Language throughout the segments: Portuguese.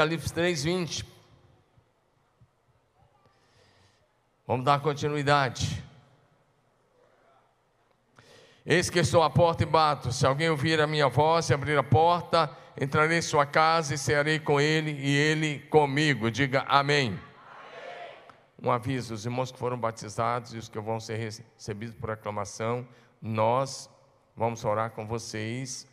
Apocalipse 3, 20. Vamos dar continuidade. Eis que estou à porta e bato. Se alguém ouvir a minha voz e abrir a porta, entrarei em sua casa e cearei com ele e ele comigo. Diga amém. amém. Um aviso: os irmãos que foram batizados e os que vão ser recebidos por aclamação, nós vamos orar com vocês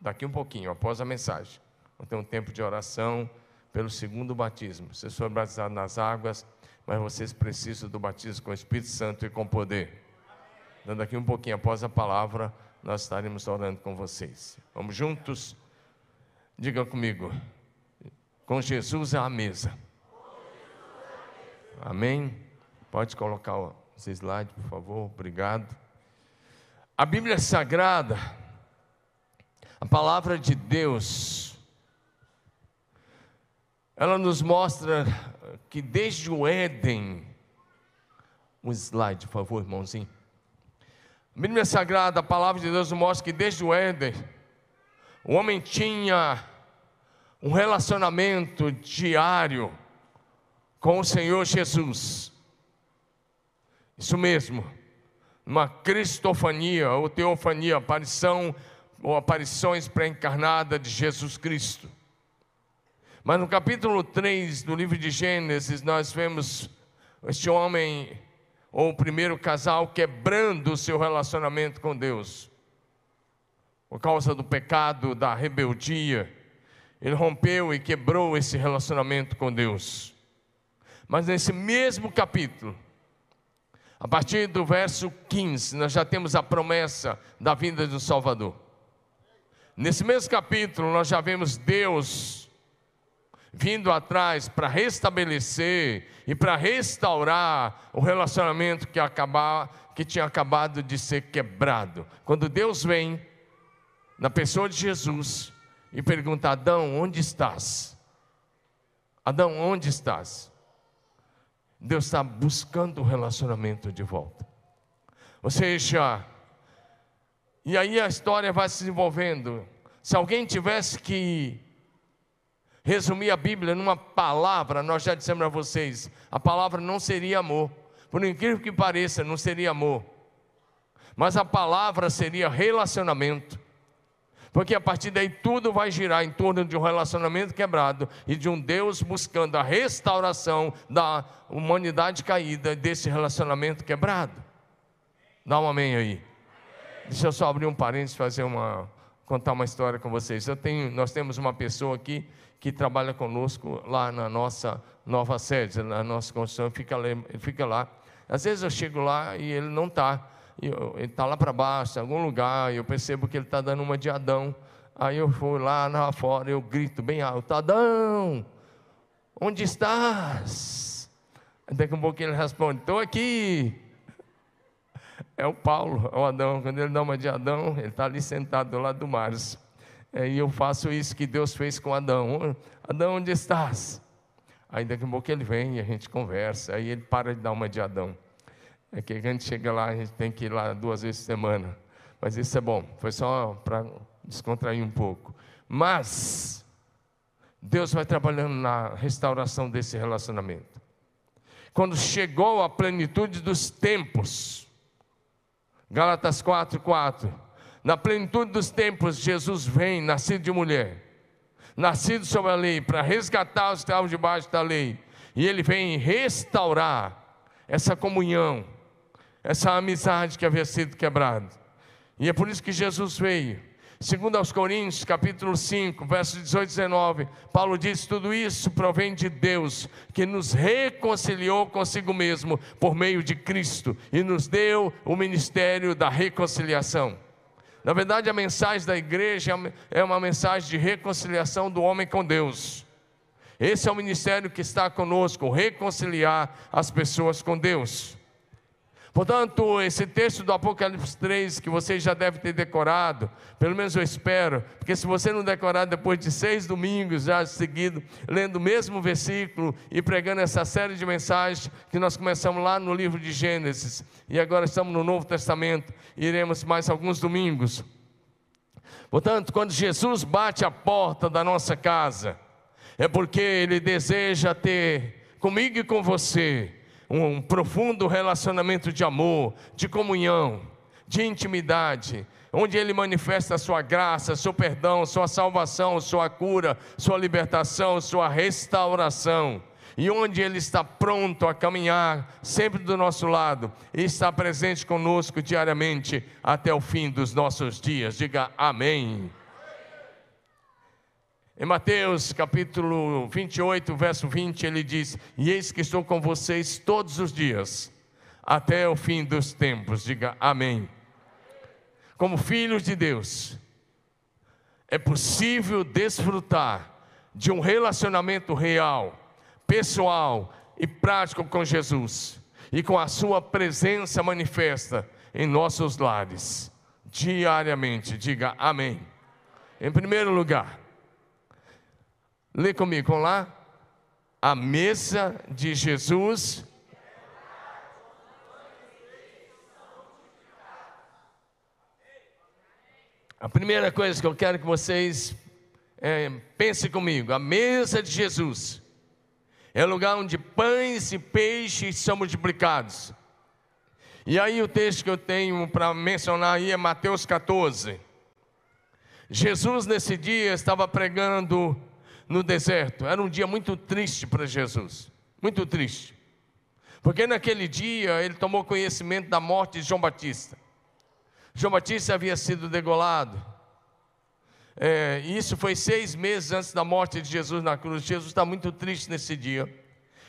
daqui um pouquinho, após a mensagem. Vamos ter um tempo de oração pelo segundo batismo. Vocês foram batizados nas águas, mas vocês precisam do batismo com o Espírito Santo e com poder. Dando aqui um pouquinho após a palavra, nós estaremos orando com vocês. Vamos juntos? Diga comigo. Com Jesus à mesa. Amém? Pode colocar os slides, por favor. Obrigado. A Bíblia Sagrada, a palavra de Deus, ela nos mostra que desde o Éden, um slide, por favor, irmãozinho. A Bíblia Sagrada, a palavra de Deus mostra que desde o Éden, o homem tinha um relacionamento diário com o Senhor Jesus. Isso mesmo, uma cristofania ou teofania, aparição ou aparições pré-encarnadas de Jesus Cristo. Mas no capítulo 3 do livro de Gênesis, nós vemos este homem ou o primeiro casal quebrando o seu relacionamento com Deus. Por causa do pecado, da rebeldia, ele rompeu e quebrou esse relacionamento com Deus. Mas nesse mesmo capítulo, a partir do verso 15, nós já temos a promessa da vinda do Salvador. Nesse mesmo capítulo, nós já vemos Deus vindo atrás para restabelecer e para restaurar o relacionamento que, acabar, que tinha acabado de ser quebrado. Quando Deus vem na pessoa de Jesus e pergunta: Adão, onde estás? Adão, onde estás? Deus está buscando o relacionamento de volta. Ou seja, e aí a história vai se desenvolvendo. Se alguém tivesse que resumir a Bíblia numa palavra, nós já dissemos a vocês, a palavra não seria amor. Por incrível que pareça, não seria amor. Mas a palavra seria relacionamento. Porque a partir daí tudo vai girar em torno de um relacionamento quebrado e de um Deus buscando a restauração da humanidade caída desse relacionamento quebrado. Dá um amém aí. Deixa eu só abrir um parênteses fazer uma contar uma história com vocês. Eu tenho, nós temos uma pessoa aqui que trabalha conosco lá na nossa nova sede, na nossa construção, fica, fica lá. Às vezes eu chego lá e ele não está. Ele está lá para baixo, em algum lugar, e eu percebo que ele está dando uma de Adão. Aí eu vou lá na fora, eu grito bem alto: Adão, onde estás? Daqui a pouco ele responde: Estou aqui. É o Paulo, é o Adão. Quando ele dá uma de Adão, ele está ali sentado do lado do Márcio. É, e eu faço isso que Deus fez com Adão. Adão, onde estás? Aí daqui a pouco ele vem e a gente conversa. Aí ele para de dar uma de Adão. É que a gente chega lá, a gente tem que ir lá duas vezes por semana. Mas isso é bom. Foi só para descontrair um pouco. Mas Deus vai trabalhando na restauração desse relacionamento. Quando chegou a plenitude dos tempos, Gálatas 4, 4 na plenitude dos tempos, Jesus vem, nascido de mulher, nascido sob a lei, para resgatar os que estavam debaixo da lei. E ele vem restaurar essa comunhão, essa amizade que havia sido quebrada. E é por isso que Jesus veio. Segundo aos Coríntios, capítulo 5, versos 18 e 19, Paulo diz: tudo isso provém de Deus, que nos reconciliou consigo mesmo por meio de Cristo e nos deu o ministério da reconciliação. Na verdade, a mensagem da igreja é uma mensagem de reconciliação do homem com Deus. Esse é o ministério que está conosco, reconciliar as pessoas com Deus. Portanto, esse texto do Apocalipse 3, que vocês já devem ter decorado, pelo menos eu espero, porque se você não decorar depois de seis domingos já seguido, lendo o mesmo versículo e pregando essa série de mensagens que nós começamos lá no livro de Gênesis, e agora estamos no Novo Testamento, iremos mais alguns domingos. Portanto, quando Jesus bate a porta da nossa casa, é porque Ele deseja ter comigo e com você um profundo relacionamento de amor, de comunhão, de intimidade, onde Ele manifesta a sua graça, seu perdão, sua salvação, sua cura, sua libertação, sua restauração. E onde Ele está pronto a caminhar sempre do nosso lado e está presente conosco diariamente até o fim dos nossos dias. Diga amém. Em Mateus capítulo 28, verso 20, ele diz: E eis que estou com vocês todos os dias, até o fim dos tempos. Diga amém. Como filhos de Deus, é possível desfrutar de um relacionamento real, pessoal e prático com Jesus e com a Sua presença manifesta em nossos lares, diariamente. Diga amém. Em primeiro lugar, Lê comigo, lá. A mesa de Jesus. A primeira coisa que eu quero que vocês é, pensem comigo: a mesa de Jesus é o lugar onde pães e peixes são multiplicados. E aí o texto que eu tenho para mencionar aí é Mateus 14. Jesus nesse dia estava pregando no deserto. Era um dia muito triste para Jesus, muito triste. Porque naquele dia ele tomou conhecimento da morte de João Batista. João Batista havia sido degolado. É, isso foi seis meses antes da morte de Jesus na cruz. Jesus está muito triste nesse dia.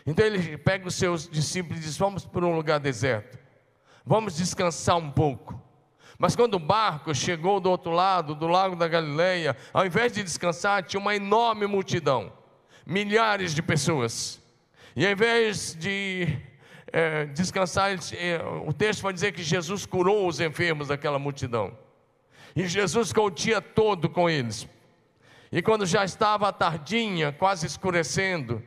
Então ele pega os seus discípulos e diz: Vamos para um lugar deserto. Vamos descansar um pouco. Mas quando o barco chegou do outro lado, do lago da Galileia, ao invés de descansar, tinha uma enorme multidão, milhares de pessoas. E ao invés de é, descansar, é, o texto vai dizer que Jesus curou os enfermos daquela multidão. E Jesus ficou o dia todo com eles. E quando já estava a tardinha, quase escurecendo,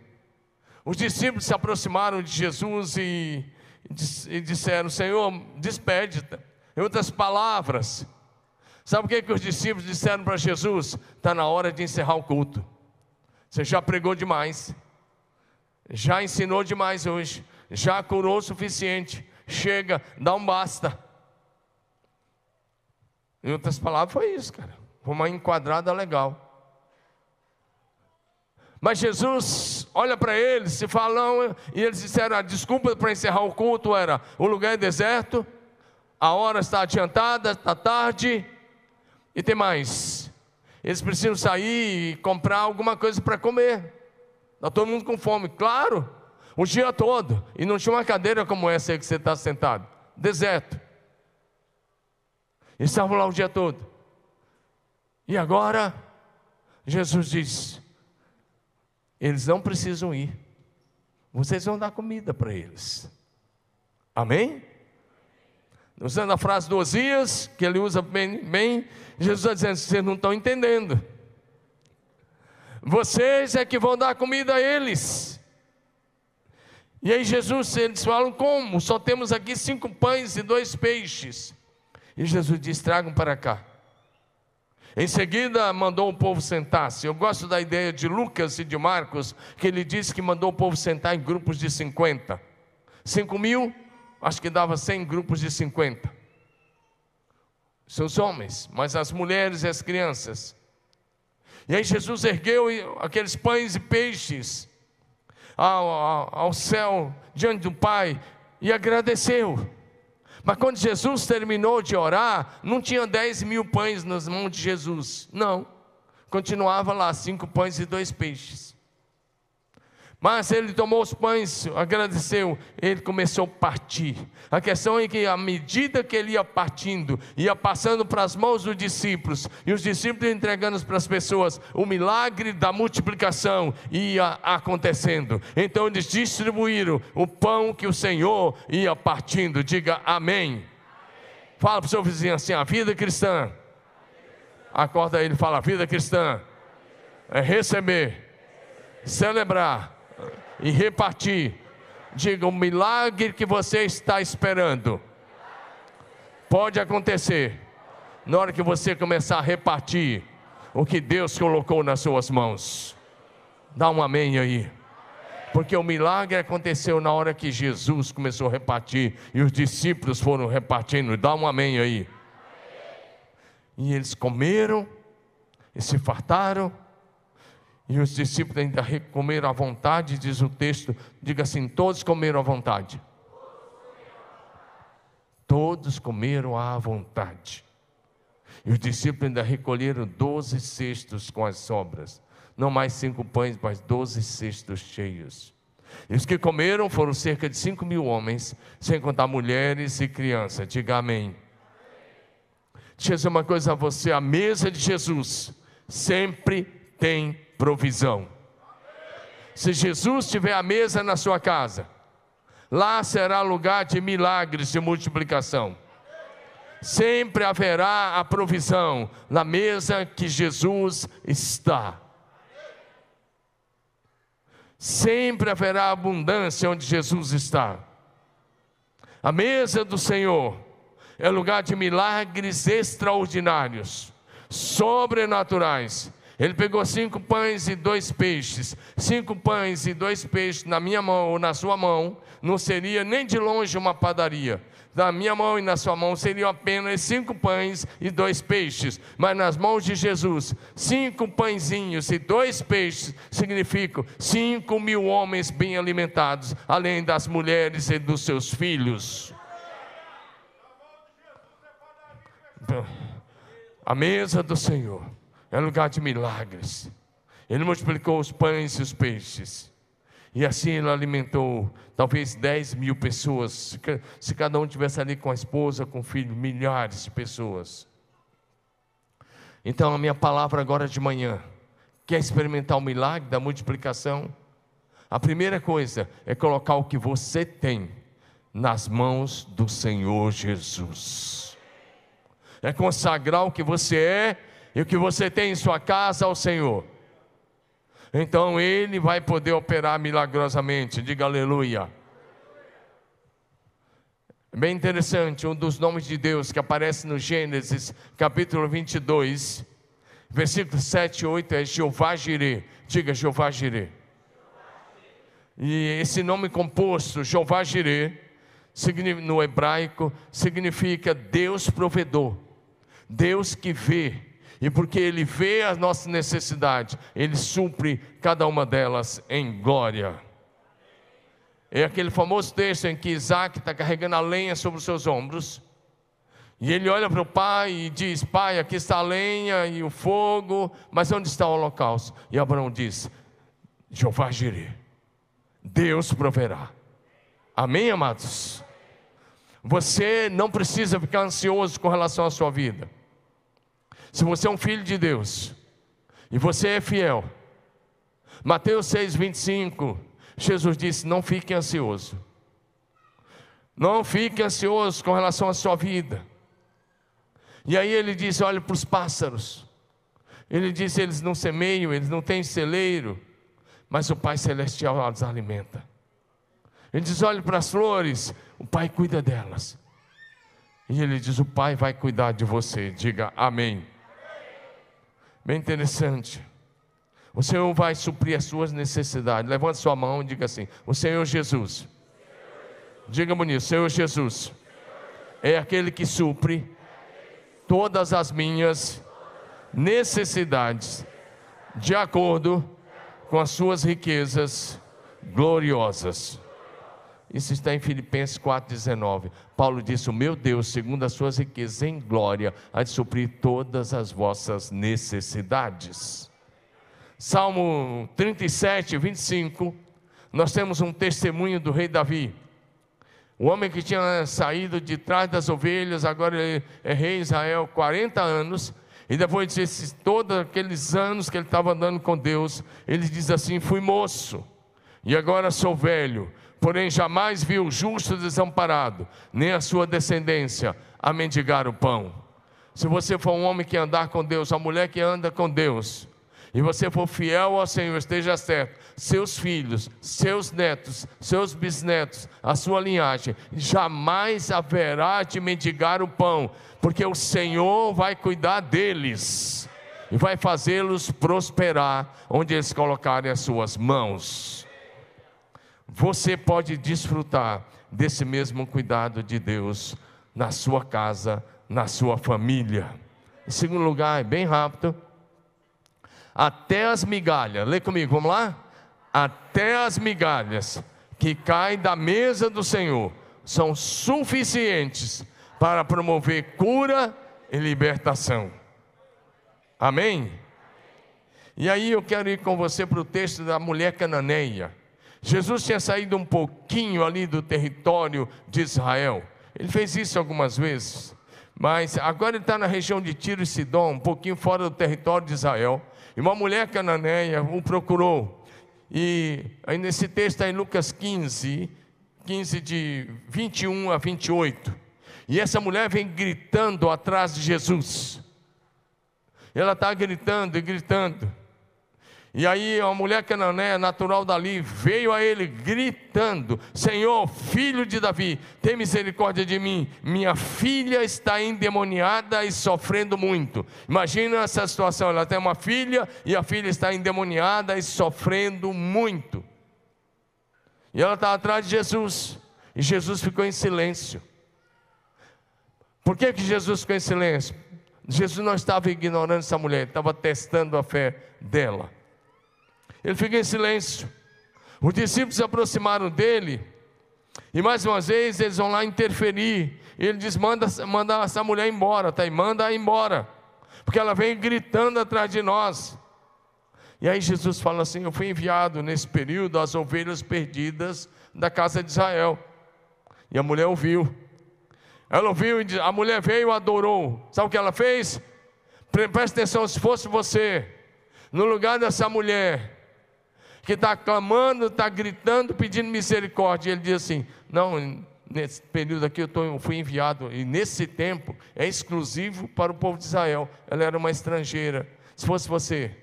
os discípulos se aproximaram de Jesus e, e disseram: Senhor, despede-te em outras palavras, sabe o que, que os discípulos disseram para Jesus? Está na hora de encerrar o culto. Você já pregou demais, já ensinou demais hoje, já curou o suficiente. Chega, dá um basta. Em outras palavras, foi isso, cara. Foi uma enquadrada legal. Mas Jesus olha para eles e falam, e eles disseram: a desculpa para encerrar o culto era: o lugar é deserto, a hora está adiantada, está tarde, e tem mais. Eles precisam sair e comprar alguma coisa para comer. Está todo mundo com fome, claro, o dia todo. E não tinha uma cadeira como essa aí que você está sentado deserto. Eles estavam lá o dia todo. E agora, Jesus diz: eles não precisam ir, vocês vão dar comida para eles. Amém? Usando a frase do Osias, que ele usa bem, bem Jesus está dizendo: vocês não estão entendendo. Vocês é que vão dar comida a eles. E aí Jesus, eles falam como? Só temos aqui cinco pães e dois peixes. E Jesus diz: tragam para cá. Em seguida, mandou o povo sentar-se. Eu gosto da ideia de Lucas e de Marcos, que ele diz que mandou o povo sentar em grupos de 50. 5 mil acho que dava 100 grupos de 50. Seus homens, mas as mulheres e as crianças. E aí Jesus ergueu aqueles pães e peixes ao, ao, ao céu, diante do Pai, e agradeceu. Mas quando Jesus terminou de orar, não tinha 10 mil pães nas mãos de Jesus. Não. Continuava lá, cinco pães e dois peixes. Mas ele tomou os pães, agradeceu, ele começou a partir. A questão é que, à medida que ele ia partindo, ia passando para as mãos dos discípulos, e os discípulos entregando para as pessoas, o milagre da multiplicação ia acontecendo. Então eles distribuíram o pão que o Senhor ia partindo. Diga amém. amém. Fala para o seu vizinho assim: a vida cristã. Acorda ele, fala: a vida cristã é receber, celebrar e repartir. Diga o milagre que você está esperando. Pode acontecer na hora que você começar a repartir o que Deus colocou nas suas mãos. Dá um amém aí. Porque o milagre aconteceu na hora que Jesus começou a repartir e os discípulos foram repartindo. Dá um amém aí. E eles comeram e se fartaram. E os discípulos ainda comeram à vontade, diz o texto. Diga assim: todos comeram à vontade. Todos comeram à vontade. E os discípulos ainda recolheram doze cestos com as sobras. Não mais cinco pães, mas doze cestos cheios. E os que comeram foram cerca de cinco mil homens, sem contar mulheres e crianças. Diga amém. Deixa eu dizer uma coisa a você: a mesa de Jesus sempre tem provisão. Se Jesus tiver a mesa na sua casa, lá será lugar de milagres de multiplicação. Sempre haverá a provisão na mesa que Jesus está. Sempre haverá abundância onde Jesus está. A mesa do Senhor é lugar de milagres extraordinários, sobrenaturais. Ele pegou cinco pães e dois peixes, cinco pães e dois peixes na minha mão ou na sua mão, não seria nem de longe uma padaria. Na minha mão e na sua mão seriam apenas cinco pães e dois peixes, mas nas mãos de Jesus, cinco pãezinhos e dois peixes significam cinco mil homens bem alimentados, além das mulheres e dos seus filhos. A mesa do Senhor é lugar de milagres. Ele multiplicou os pães e os peixes. E assim ele alimentou talvez 10 mil pessoas. Se cada um tivesse ali com a esposa, com o filho, milhares de pessoas. Então a minha palavra agora de manhã, quer experimentar o milagre da multiplicação? A primeira coisa é colocar o que você tem nas mãos do Senhor Jesus é consagrar o que você é e o que você tem em sua casa ao Senhor. Então Ele vai poder operar milagrosamente, diga aleluia. Bem interessante, um dos nomes de Deus que aparece no Gênesis, capítulo 22, versículos 7 e 8 é Jeová Jireh. Diga Jeová Jireh. E esse nome composto, Jeová Jireh, no hebraico, significa Deus provedor. Deus que vê, e porque Ele vê as nossas necessidades, Ele supre cada uma delas em glória. É aquele famoso texto em que Isaac está carregando a lenha sobre os seus ombros, e ele olha para o pai e diz: Pai, aqui está a lenha e o fogo, mas onde está o holocausto? E Abraão diz: Jeová Jireh, Deus proverá. Amém, amados? Você não precisa ficar ansioso com relação à sua vida. Se você é um filho de Deus e você é fiel, Mateus 6, 25, Jesus disse: Não fique ansioso. Não fique ansioso com relação à sua vida. E aí ele disse: Olhe para os pássaros. Ele disse: Eles não semeiam, eles não têm celeiro, mas o Pai Celestial os alimenta. Ele diz: Olhe para as flores, o Pai cuida delas. E ele diz: O Pai vai cuidar de você. Diga amém. Bem interessante. O Senhor vai suprir as suas necessidades. Levante sua mão e diga assim: O Senhor Jesus. Diga bonito: Senhor Jesus é aquele que supre todas as minhas necessidades de acordo com as suas riquezas gloriosas. Isso está em Filipenses 4,19. Paulo disse: O meu Deus, segundo as suas riquezas em glória, há de suprir todas as vossas necessidades. Salmo 37, 25. Nós temos um testemunho do rei Davi. O homem que tinha saído de trás das ovelhas, agora é rei Israel, 40 anos. E depois de todos aqueles anos que ele estava andando com Deus, ele diz assim: Fui moço, e agora sou velho porém jamais viu o justo desamparado, nem a sua descendência a mendigar o pão. Se você for um homem que andar com Deus, a mulher que anda com Deus, e você for fiel ao Senhor, esteja certo, seus filhos, seus netos, seus bisnetos, a sua linhagem, jamais haverá de mendigar o pão, porque o Senhor vai cuidar deles. e vai fazê-los prosperar onde eles colocarem as suas mãos. Você pode desfrutar desse mesmo cuidado de Deus na sua casa, na sua família. Em segundo lugar, é bem rápido, até as migalhas, lê comigo, vamos lá? Até as migalhas que caem da mesa do Senhor são suficientes para promover cura e libertação. Amém? E aí eu quero ir com você para o texto da mulher cananeia. Jesus tinha saído um pouquinho ali do território de Israel. Ele fez isso algumas vezes. Mas agora ele está na região de Tiro e Sidom, um pouquinho fora do território de Israel. E uma mulher cananeia o procurou. E aí nesse texto está em Lucas 15, 15 de 21 a 28. E essa mulher vem gritando atrás de Jesus. Ela está gritando e gritando. E aí a mulher cananeia, natural dali, veio a ele gritando: Senhor, filho de Davi, tem misericórdia de mim. Minha filha está endemoniada e sofrendo muito. Imagina essa situação: ela tem uma filha e a filha está endemoniada e sofrendo muito. E ela está atrás de Jesus. E Jesus ficou em silêncio. Por que, que Jesus ficou em silêncio? Jesus não estava ignorando essa mulher, estava testando a fé dela. Ele fica em silêncio. Os discípulos se aproximaram dele, e mais uma vez eles vão lá interferir. Ele diz: manda, manda essa mulher embora, tá? E manda embora, porque ela vem gritando atrás de nós. E aí Jesus fala assim: Eu fui enviado nesse período às ovelhas perdidas da casa de Israel. E a mulher ouviu. Ela ouviu e a mulher veio e adorou. Sabe o que ela fez? Presta atenção, se fosse você, no lugar dessa mulher, que está clamando, está gritando, pedindo misericórdia. Ele diz assim: Não, nesse período aqui eu, tô, eu fui enviado, e nesse tempo é exclusivo para o povo de Israel. Ela era uma estrangeira. Se fosse você,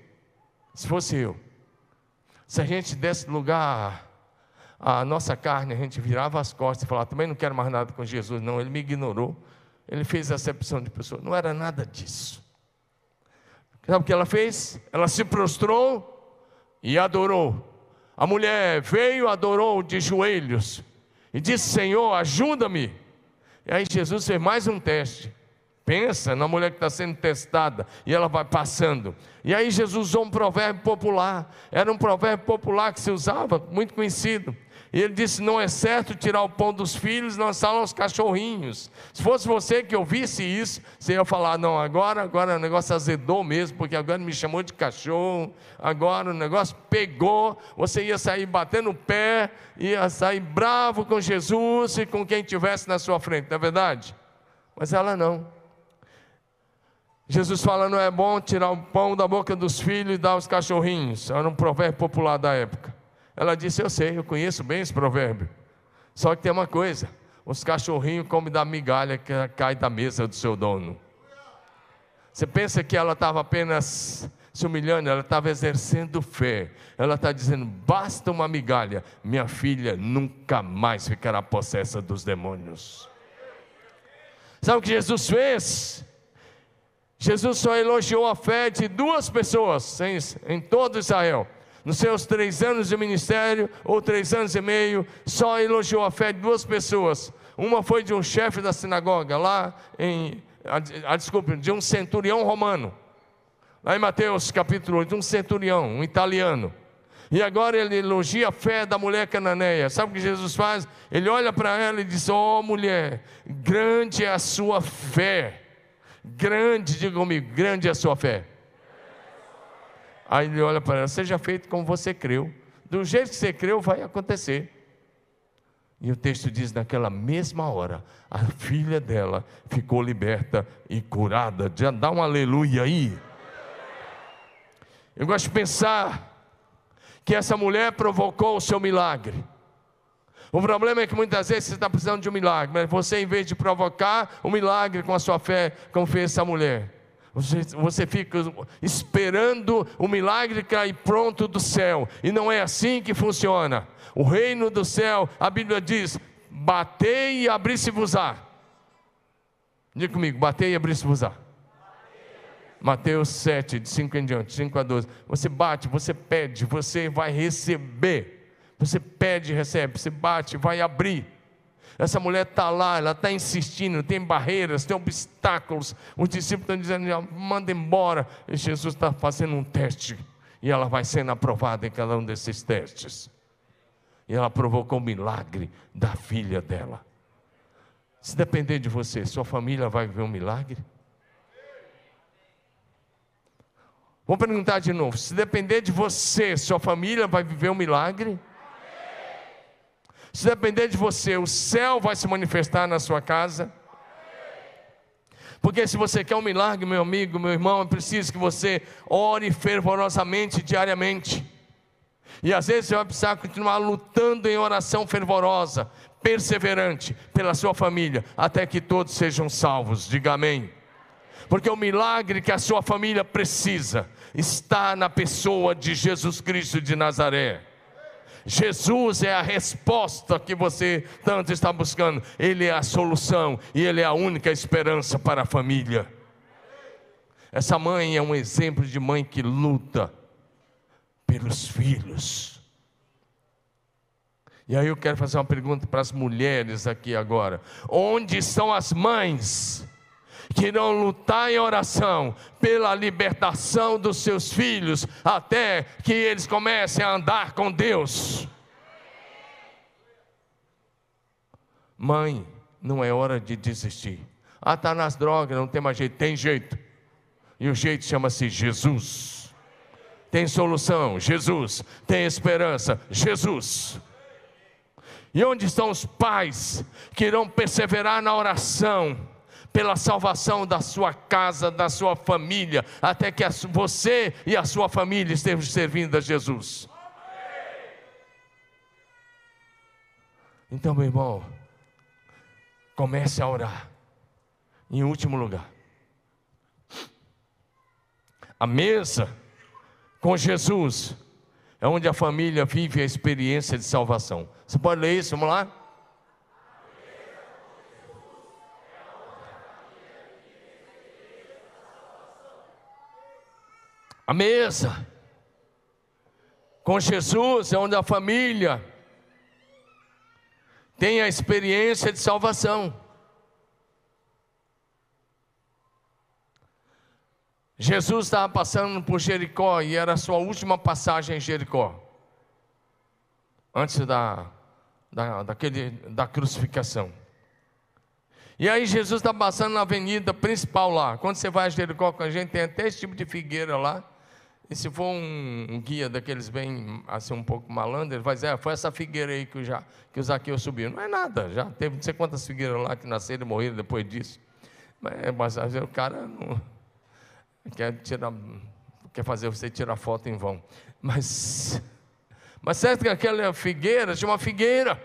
se fosse eu, se a gente desse lugar a nossa carne, a gente virava as costas e falava: Também não quero mais nada com Jesus. Não, ele me ignorou. Ele fez acepção de pessoa. Não era nada disso. Sabe o que ela fez? Ela se prostrou e adorou. A mulher veio, adorou de joelhos e disse: Senhor, ajuda-me. E aí Jesus fez mais um teste. Pensa na mulher que está sendo testada e ela vai passando. E aí Jesus usou um provérbio popular. Era um provérbio popular que se usava, muito conhecido. E ele disse: Não é certo tirar o pão dos filhos e lançá aos cachorrinhos. Se fosse você que ouvisse isso, você ia falar: Não, agora, agora o negócio azedou mesmo, porque agora me chamou de cachorro, agora o negócio pegou. Você ia sair batendo o pé, ia sair bravo com Jesus e com quem tivesse na sua frente, não é verdade? Mas ela não. Jesus fala: Não é bom tirar o pão da boca dos filhos e dar aos cachorrinhos. Era um provérbio popular da época. Ela disse: Eu sei, eu conheço bem esse provérbio. Só que tem uma coisa: os cachorrinhos comem da migalha que cai da mesa do seu dono. Você pensa que ela estava apenas se humilhando, ela estava exercendo fé. Ela está dizendo: basta uma migalha, minha filha nunca mais ficará possessa dos demônios. Sabe o que Jesus fez? Jesus só elogiou a fé de duas pessoas em, em todo Israel nos seus três anos de ministério, ou três anos e meio, só elogiou a fé de duas pessoas. Uma foi de um chefe da sinagoga, lá em. A, a, desculpe, de um centurião romano. Lá em Mateus capítulo 8, um centurião, um italiano. E agora ele elogia a fé da mulher cananeia. Sabe o que Jesus faz? Ele olha para ela e diz: Oh mulher, grande é a sua fé. Grande, diga comigo, grande é a sua fé. Aí ele olha para ela: seja feito como você creu. Do jeito que você creu, vai acontecer. E o texto diz: naquela mesma hora, a filha dela ficou liberta e curada. Já dá um aleluia aí. Eu gosto de pensar que essa mulher provocou o seu milagre. O problema é que muitas vezes você está precisando de um milagre, mas você, em vez de provocar o um milagre com a sua fé, como fez essa mulher, você, você fica esperando o milagre cair pronto do céu, e não é assim que funciona. O reino do céu, a Bíblia diz: batei e abri-se-vos-á. Diga comigo, batei e abri-se-vos-á. Mateus 7, de 5 em diante, 5 a 12. Você bate, você pede, você vai receber. Você pede e recebe, você bate, vai abrir. Essa mulher está lá, ela está insistindo, tem barreiras, tem obstáculos. Os discípulos estão dizendo, manda embora. E Jesus está fazendo um teste. E ela vai sendo aprovada em cada um desses testes. E ela provocou o milagre da filha dela. Se depender de você, sua família vai ver um milagre? Vou perguntar de novo: se depender de você, sua família vai viver um milagre? Se depender de você, o céu vai se manifestar na sua casa? Porque se você quer um milagre, meu amigo, meu irmão, é preciso que você ore fervorosamente diariamente. E às vezes você vai precisar continuar lutando em oração fervorosa, perseverante pela sua família, até que todos sejam salvos. Diga amém. Porque o milagre que a sua família precisa está na pessoa de Jesus Cristo de Nazaré. Jesus é a resposta que você tanto está buscando, Ele é a solução e Ele é a única esperança para a família. Essa mãe é um exemplo de mãe que luta pelos filhos. E aí eu quero fazer uma pergunta para as mulheres aqui agora: onde estão as mães? Que irão lutar em oração pela libertação dos seus filhos, até que eles comecem a andar com Deus. Mãe, não é hora de desistir. Ah, está nas drogas, não tem mais jeito. Tem jeito. E o jeito chama-se Jesus. Tem solução, Jesus. Tem esperança, Jesus. E onde estão os pais que irão perseverar na oração? Pela salvação da sua casa, da sua família, até que você e a sua família estejam servindo a Jesus. Então, meu irmão, comece a orar. Em último lugar, a mesa com Jesus é onde a família vive a experiência de salvação. Você pode ler isso? Vamos lá? A mesa com Jesus é onde a família tem a experiência de salvação. Jesus estava passando por Jericó e era a sua última passagem em Jericó, antes da, da, daquele, da crucificação. E aí Jesus está passando na avenida principal lá. Quando você vai a Jericó com a gente, tem até esse tipo de figueira lá. E se for um, um, guia daqueles bem, assim, um pouco malandro, ele vai dizer, ah, foi essa figueira aí que, já, que o Zaqueu subiu. Não é nada, já teve não sei quantas figueiras lá que nasceram e morreram depois disso. Mas, mas o cara não quer, tirar, quer fazer você tirar foto em vão. Mas, mas certo que aquela figueira tinha uma figueira.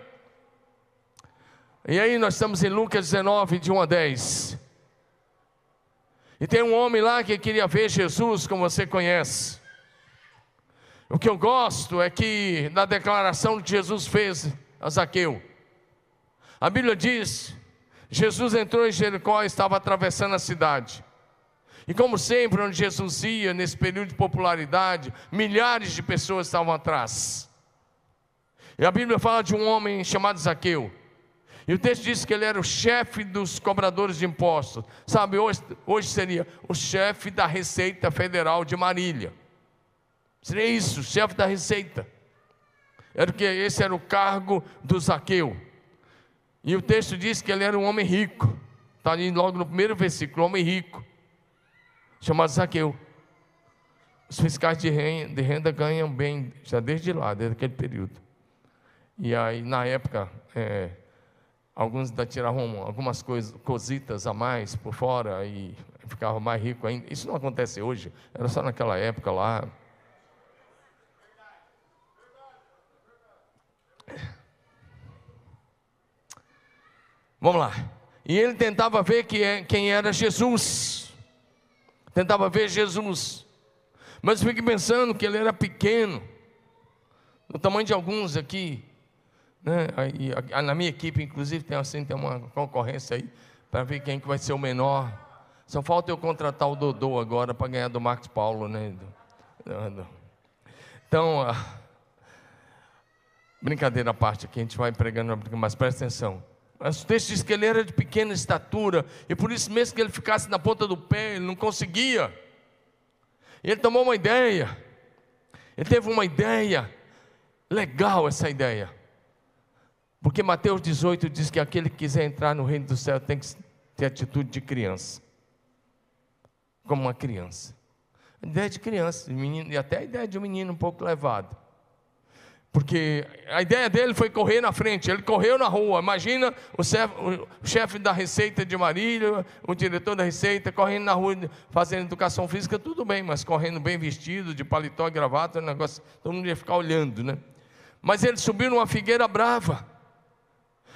E aí nós estamos em Lucas 19, de 1 a 10. E tem um homem lá que queria ver Jesus, como você conhece. O que eu gosto é que na declaração que Jesus fez a Zaqueu, a Bíblia diz: Jesus entrou em Jericó e estava atravessando a cidade. E como sempre, onde Jesus ia, nesse período de popularidade, milhares de pessoas estavam atrás. E a Bíblia fala de um homem chamado Zaqueu. E o texto diz que ele era o chefe dos cobradores de impostos. Sabe, hoje, hoje seria o chefe da Receita Federal de Marília. Seria isso, chefe da Receita. Era que esse era o cargo do Zaqueu. E o texto diz que ele era um homem rico. Está ali logo no primeiro versículo, homem rico, chamado Zaqueu. Os fiscais de renda, de renda ganham bem, já desde lá, desde aquele período. E aí, na época, é, Alguns ainda tiravam algumas coisas, cositas a mais por fora e ficavam mais ricos ainda. Isso não acontece hoje, era só naquela época lá. Vamos lá. E ele tentava ver é, quem era Jesus. Tentava ver Jesus. Mas fique pensando que ele era pequeno. Do tamanho de alguns aqui. Né? Aí, na minha equipe, inclusive, tem, assim, tem uma concorrência aí para ver quem que vai ser o menor. Só falta eu contratar o Dodô agora para ganhar do Marcos Paulo, né? Então, ah, brincadeira à parte aqui, a gente vai pregando, mas presta atenção. O texto diz que ele era de pequena estatura, e por isso mesmo que ele ficasse na ponta do pé, ele não conseguia. E ele tomou uma ideia, ele teve uma ideia, legal essa ideia. Porque Mateus 18 diz que aquele que quiser entrar no reino do céu tem que ter atitude de criança. Como uma criança. Ideia de criança, menino, e até a ideia de um menino um pouco levado. Porque a ideia dele foi correr na frente, ele correu na rua. Imagina o chefe, o chefe da Receita de Marília, o diretor da Receita, correndo na rua fazendo educação física, tudo bem, mas correndo bem vestido, de paletó e gravata, um negócio, todo mundo ia ficar olhando, né? Mas ele subiu numa figueira brava.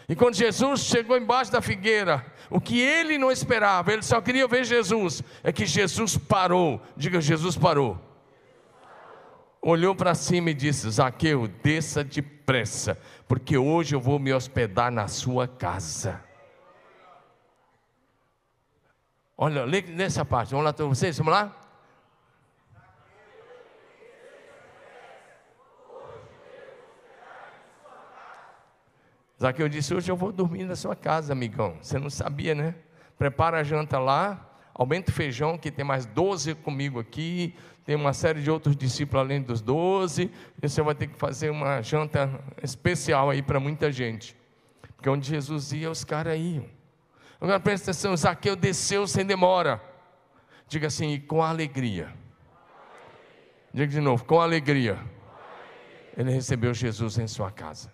E quando Jesus chegou embaixo da figueira, o que ele não esperava, ele só queria ver Jesus, é que Jesus parou. Diga, Jesus parou olhou para cima e disse: Zaqueu, desça depressa, porque hoje eu vou me hospedar na sua casa. Olha, lê nessa parte, vamos lá, todos vocês, vamos lá? Zaqueu disse: Hoje eu vou dormir na sua casa, amigão. Você não sabia, né? Prepara a janta lá, aumenta o feijão, que tem mais 12 comigo aqui tem uma série de outros discípulos além dos doze, e você vai ter que fazer uma janta especial aí para muita gente. Porque onde Jesus ia, os caras iam. Agora presta atenção, Zaqueu desceu sem demora. Diga assim, e com alegria. Diga de novo, com alegria. Ele recebeu Jesus em sua casa.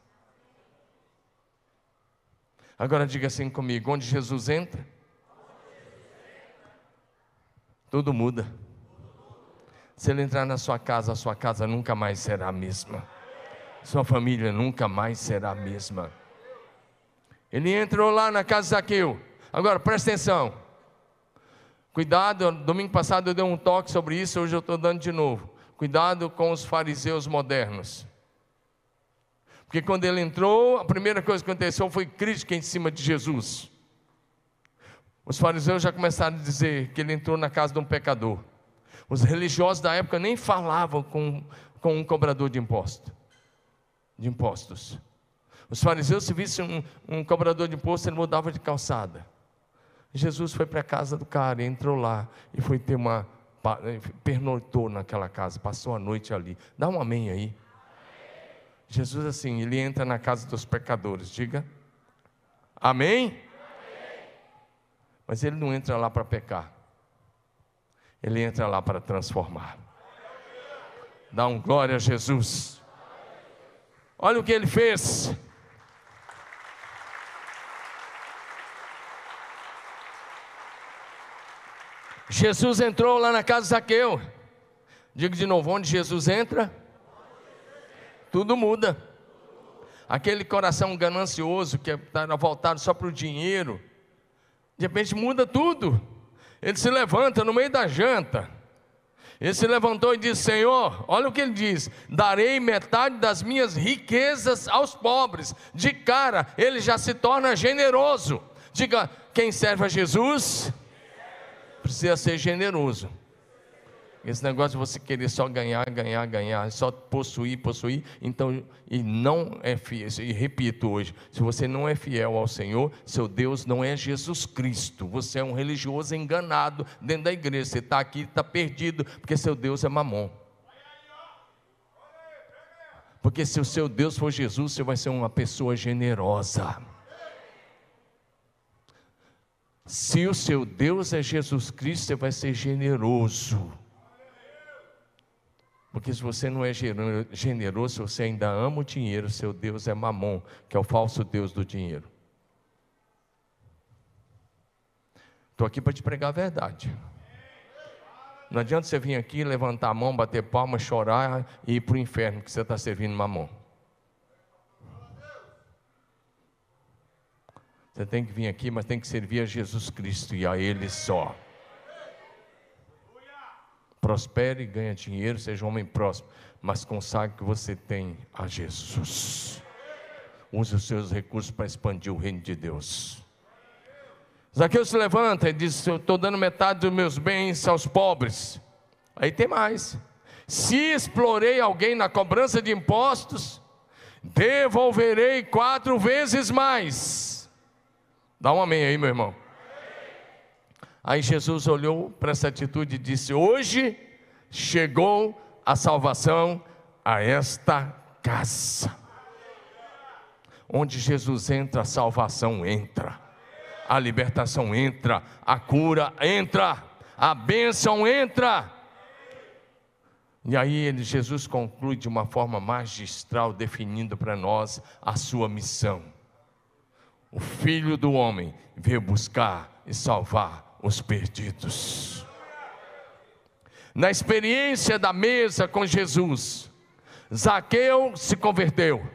Agora diga assim comigo: onde Jesus entra, tudo muda. Se ele entrar na sua casa, a sua casa nunca mais será a mesma. Sua família nunca mais será a mesma. Ele entrou lá na casa de Zaqueu. Agora, presta atenção. Cuidado, domingo passado eu dei um toque sobre isso, hoje eu estou dando de novo. Cuidado com os fariseus modernos. Porque quando ele entrou, a primeira coisa que aconteceu foi crítica em cima de Jesus. Os fariseus já começaram a dizer que ele entrou na casa de um pecador. Os religiosos da época nem falavam com, com um cobrador de imposto, de impostos. Os fariseus, se vissem um, um cobrador de imposto, ele mudava de calçada. Jesus foi para a casa do cara, entrou lá e foi ter uma. pernoitou naquela casa, passou a noite ali. Dá um amém aí. Jesus, assim, ele entra na casa dos pecadores, diga. Amém? amém. Mas ele não entra lá para pecar. Ele entra lá para transformar. Dá um glória a Jesus. Olha o que ele fez. Jesus entrou lá na casa de Zaqueu. Digo de novo: onde Jesus entra, tudo muda. Aquele coração ganancioso que está voltado só para o dinheiro, de repente muda tudo. Ele se levanta no meio da janta. Ele se levantou e disse: Senhor, olha o que ele diz: darei metade das minhas riquezas aos pobres. De cara, ele já se torna generoso. Diga: quem serve a Jesus precisa ser generoso. Esse negócio de você querer só ganhar, ganhar, ganhar, só possuir, possuir, então, e não é fiel, e repito hoje, se você não é fiel ao Senhor, seu Deus não é Jesus Cristo, você é um religioso enganado dentro da igreja, você está aqui, está perdido, porque seu Deus é mamon. Porque se o seu Deus for Jesus, você vai ser uma pessoa generosa. Se o seu Deus é Jesus Cristo, você vai ser generoso. Porque se você não é generoso, você ainda ama o dinheiro, seu Deus é mamon, que é o falso Deus do dinheiro. Estou aqui para te pregar a verdade. Não adianta você vir aqui, levantar a mão, bater palma, chorar e ir para o inferno, que você está servindo mamão. Você tem que vir aqui, mas tem que servir a Jesus Cristo e a Ele só prospere, ganhe dinheiro, seja um homem próximo, mas consagre que você tem a Jesus. Use os seus recursos para expandir o reino de Deus. Zaqueu se levanta e diz: Eu estou dando metade dos meus bens aos pobres. Aí tem mais. Se explorei alguém na cobrança de impostos, devolverei quatro vezes mais. Dá um amém aí, meu irmão. Aí Jesus olhou para essa atitude e disse: Hoje chegou a salvação a esta casa. Onde Jesus entra, a salvação entra, a libertação entra, a cura entra, a bênção entra. E aí ele, Jesus conclui de uma forma magistral, definindo para nós a sua missão. O Filho do Homem veio buscar e salvar os perdidos. Na experiência da mesa com Jesus, Zaqueu se converteu,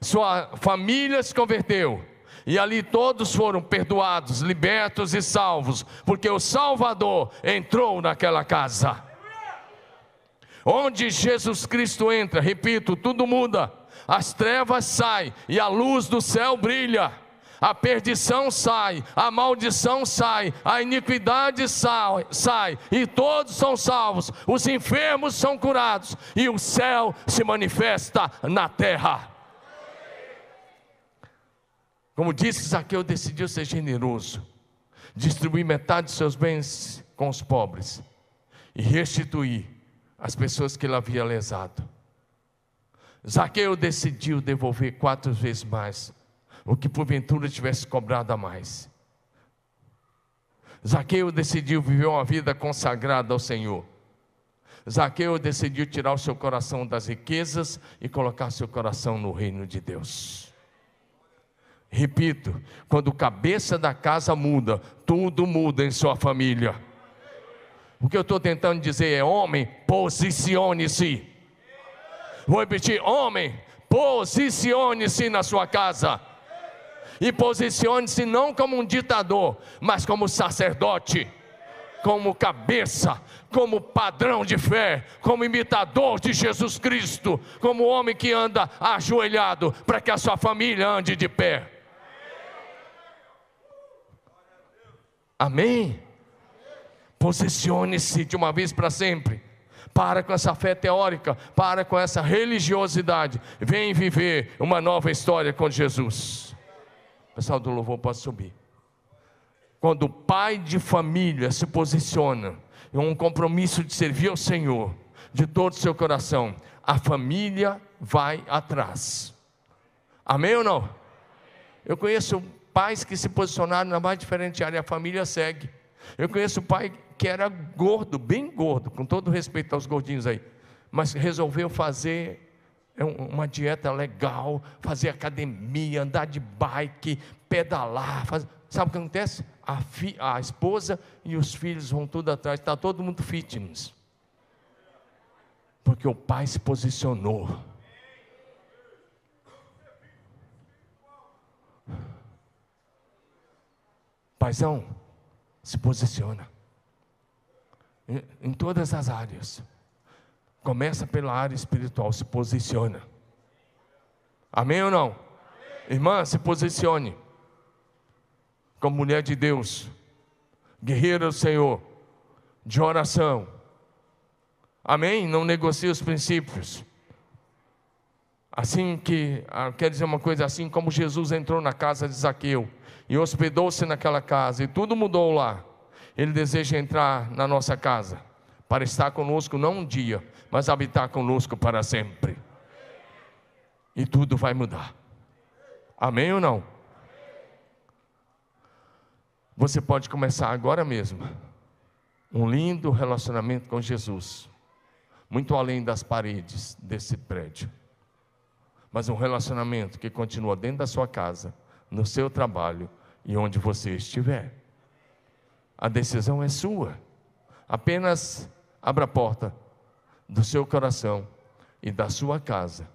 sua família se converteu, e ali todos foram perdoados, libertos e salvos, porque o Salvador entrou naquela casa. Onde Jesus Cristo entra, repito, tudo muda, as trevas saem e a luz do céu brilha a perdição sai, a maldição sai, a iniquidade sai, sai, e todos são salvos, os enfermos são curados, e o céu se manifesta na terra. Como disse Zaqueu, decidiu ser generoso, distribuir metade de seus bens com os pobres e restituir as pessoas que ele havia lesado. Zaqueu decidiu devolver quatro vezes mais o que porventura tivesse cobrado a mais. Zaqueu decidiu viver uma vida consagrada ao Senhor. Zaqueu decidiu tirar o seu coração das riquezas e colocar seu coração no reino de Deus. Repito, quando o cabeça da casa muda, tudo muda em sua família. O que eu estou tentando dizer é: homem, posicione-se. Vou repetir: homem, posicione-se na sua casa e posicione-se não como um ditador, mas como sacerdote, como cabeça, como padrão de fé, como imitador de Jesus Cristo, como homem que anda ajoelhado para que a sua família ande de pé. Amém? Posicione-se de uma vez para sempre. Para com essa fé teórica, para com essa religiosidade. Vem viver uma nova história com Jesus. Pessoal do louvor pode subir. Quando o pai de família se posiciona em um compromisso de servir ao Senhor de todo o seu coração, a família vai atrás. Amém ou não? Eu conheço pais que se posicionaram na mais diferente área, a família segue. Eu conheço pai que era gordo, bem gordo, com todo respeito aos gordinhos aí, mas resolveu fazer é uma dieta legal, fazer academia, andar de bike, pedalar. Faz... Sabe o que acontece? A, fi... a esposa e os filhos vão tudo atrás, está todo mundo fitness. Porque o pai se posicionou. Paizão, se posiciona. Em, todas as áreas. Começa pela área espiritual, se posiciona. Amém ou não? Amém. Irmã, se posicione. Como mulher de Deus, guerreira do Senhor, de oração. Amém? Não negocie os princípios. Assim que, ah, quer dizer uma coisa assim, como Jesus entrou na casa de Zaqueu e hospedou-se naquela casa e tudo mudou lá. Ele deseja entrar na nossa casa para estar conosco não um dia, mas habitar conosco para sempre. E tudo vai mudar. Amém ou não? Você pode começar agora mesmo um lindo relacionamento com Jesus, muito além das paredes desse prédio, mas um relacionamento que continua dentro da sua casa, no seu trabalho e onde você estiver. A decisão é sua. Apenas abra a porta do seu coração e da sua casa.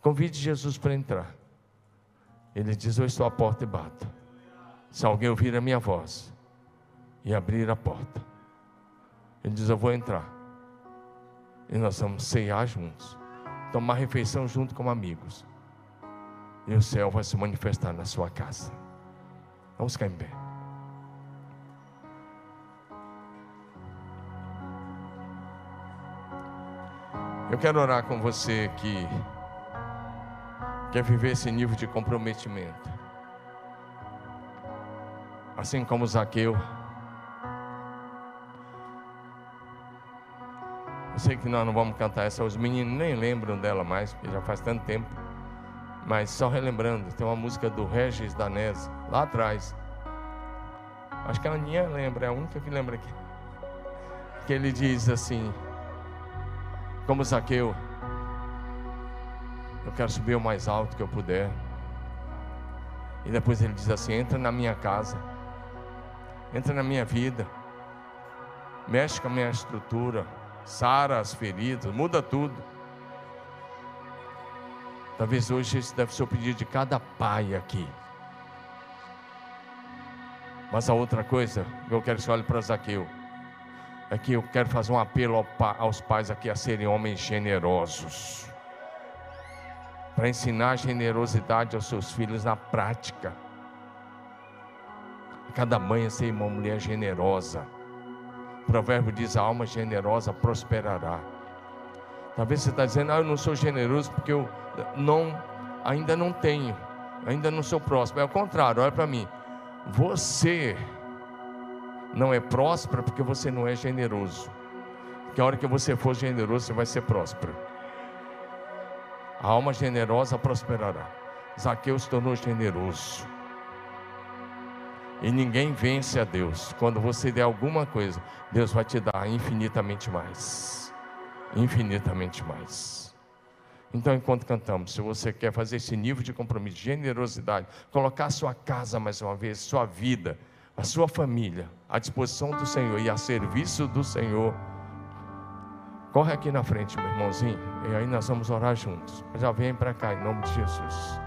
Convide Jesus para entrar. Ele diz: Eu estou à porta e bato. Se alguém ouvir a minha voz e abrir a porta, ele diz: Eu vou entrar. E nós vamos ceiar juntos, tomar refeição junto como amigos. E o céu vai se manifestar na sua casa. Vamos ficar em pé. Quero orar com você que quer viver esse nível de comprometimento. Assim como Zaqueu. Eu sei que nós não vamos cantar essa, os meninos nem lembram dela mais, porque já faz tanto tempo. Mas só relembrando, tem uma música do Regis Danese, lá atrás. Acho que a Aninha lembra, é a única que lembra aqui. Que ele diz assim, como Zaqueu, eu quero subir o mais alto que eu puder. E depois ele diz assim: entra na minha casa, entra na minha vida, mexe com a minha estrutura sara as feridas, muda tudo. Talvez hoje esse deve ser o pedido de cada pai aqui. Mas a outra coisa eu quero que você olhe para Zaqueu é que eu quero fazer um apelo aos pais aqui a serem homens generosos. Para ensinar generosidade aos seus filhos na prática. Cada mãe é ser uma mulher generosa. O provérbio diz: a alma generosa prosperará. Talvez você está dizendo, ah, eu não sou generoso porque eu não, ainda não tenho, ainda não sou próspero. É o contrário, olha para mim. Você não é próspero porque você não é generoso. Que a hora que você for generoso, você vai ser próspero. A alma generosa prosperará. Zaqueu se tornou generoso. E ninguém vence a Deus. Quando você der alguma coisa, Deus vai te dar infinitamente mais. Infinitamente mais. Então, enquanto cantamos, se você quer fazer esse nível de compromisso, de generosidade, colocar sua casa mais uma vez, sua vida, a sua família à disposição do Senhor e a serviço do Senhor, corre aqui na frente, meu irmãozinho, e aí nós vamos orar juntos. Já vem para cá, em nome de Jesus.